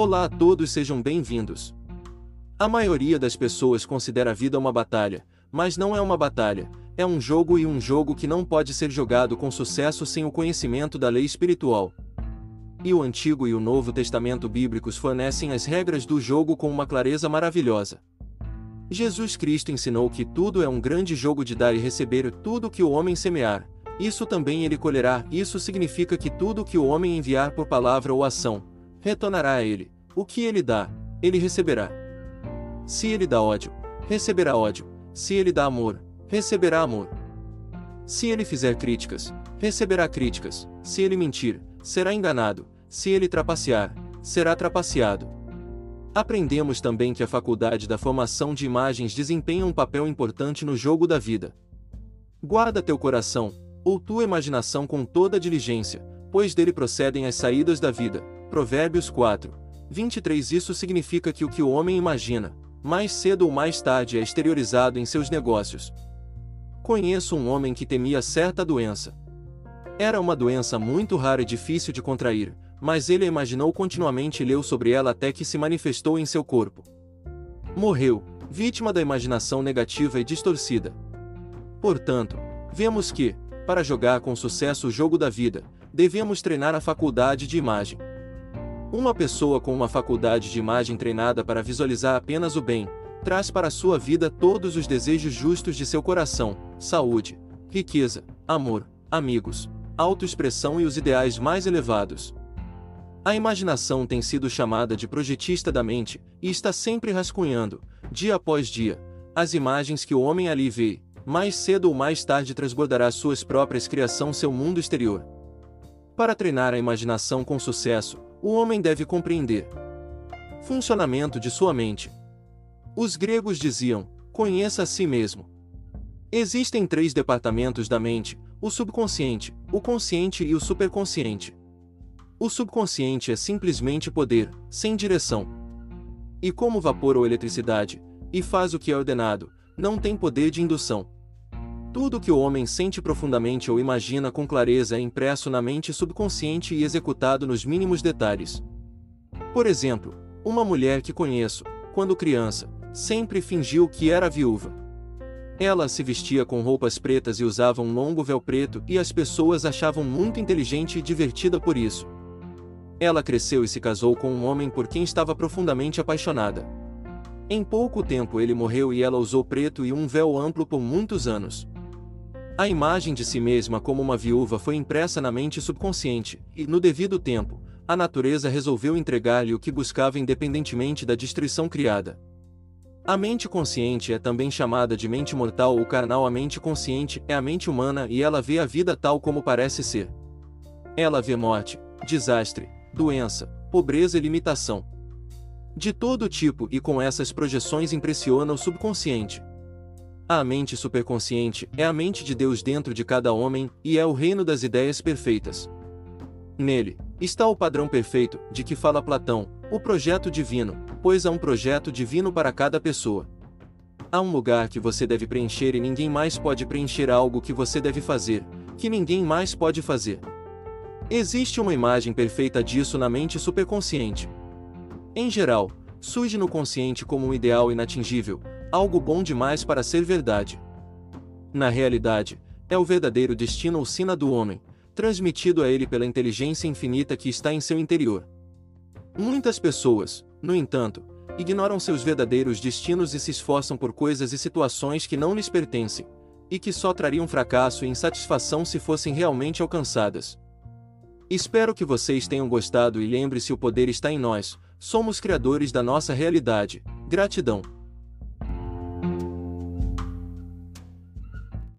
Olá a todos, sejam bem-vindos. A maioria das pessoas considera a vida uma batalha, mas não é uma batalha, é um jogo e um jogo que não pode ser jogado com sucesso sem o conhecimento da lei espiritual. E o Antigo e o Novo Testamento bíblicos fornecem as regras do jogo com uma clareza maravilhosa. Jesus Cristo ensinou que tudo é um grande jogo de dar e receber tudo que o homem semear, isso também ele colherá, isso significa que tudo que o homem enviar por palavra ou ação, retornará a ele. O que ele dá, ele receberá. Se ele dá ódio, receberá ódio. Se ele dá amor, receberá amor. Se ele fizer críticas, receberá críticas. Se ele mentir, será enganado. Se ele trapacear, será trapaceado. Aprendemos também que a faculdade da formação de imagens desempenha um papel importante no jogo da vida. Guarda teu coração, ou tua imaginação com toda diligência, pois dele procedem as saídas da vida. Provérbios 4, 23 Isso significa que o que o homem imagina, mais cedo ou mais tarde é exteriorizado em seus negócios. Conheço um homem que temia certa doença. Era uma doença muito rara e difícil de contrair, mas ele a imaginou continuamente e leu sobre ela até que se manifestou em seu corpo. Morreu, vítima da imaginação negativa e distorcida. Portanto, vemos que, para jogar com sucesso o jogo da vida, devemos treinar a faculdade de imagem. Uma pessoa com uma faculdade de imagem treinada para visualizar apenas o bem, traz para sua vida todos os desejos justos de seu coração: saúde, riqueza, amor, amigos, autoexpressão e os ideais mais elevados. A imaginação tem sido chamada de projetista da mente e está sempre rascunhando, dia após dia, as imagens que o homem ali vê, mais cedo ou mais tarde transbordará suas próprias criações seu mundo exterior. Para treinar a imaginação com sucesso, o homem deve compreender funcionamento de sua mente. Os gregos diziam: conheça a si mesmo. Existem três departamentos da mente: o subconsciente, o consciente e o superconsciente. O subconsciente é simplesmente poder, sem direção. E como vapor ou eletricidade, e faz o que é ordenado, não tem poder de indução. Tudo que o homem sente profundamente ou imagina com clareza é impresso na mente subconsciente e executado nos mínimos detalhes. Por exemplo, uma mulher que conheço, quando criança, sempre fingiu que era viúva. Ela se vestia com roupas pretas e usava um longo véu preto e as pessoas achavam muito inteligente e divertida por isso. Ela cresceu e se casou com um homem por quem estava profundamente apaixonada. Em pouco tempo ele morreu e ela usou preto e um véu amplo por muitos anos. A imagem de si mesma como uma viúva foi impressa na mente subconsciente, e, no devido tempo, a natureza resolveu entregar-lhe o que buscava independentemente da destruição criada. A mente consciente é também chamada de mente mortal ou carnal. A mente consciente é a mente humana e ela vê a vida tal como parece ser. Ela vê morte, desastre, doença, pobreza e limitação. De todo tipo e com essas projeções impressiona o subconsciente. A mente superconsciente é a mente de Deus dentro de cada homem e é o reino das ideias perfeitas. Nele está o padrão perfeito de que fala Platão, o projeto divino, pois há um projeto divino para cada pessoa. Há um lugar que você deve preencher e ninguém mais pode preencher algo que você deve fazer, que ninguém mais pode fazer. Existe uma imagem perfeita disso na mente superconsciente. Em geral, surge no consciente como um ideal inatingível, algo bom demais para ser verdade. Na realidade, é o verdadeiro destino ou sina do homem, transmitido a ele pela inteligência infinita que está em seu interior. Muitas pessoas, no entanto, ignoram seus verdadeiros destinos e se esforçam por coisas e situações que não lhes pertencem, e que só trariam fracasso e insatisfação se fossem realmente alcançadas. Espero que vocês tenham gostado e lembre-se: o poder está em nós, somos criadores da nossa realidade. Gratidão.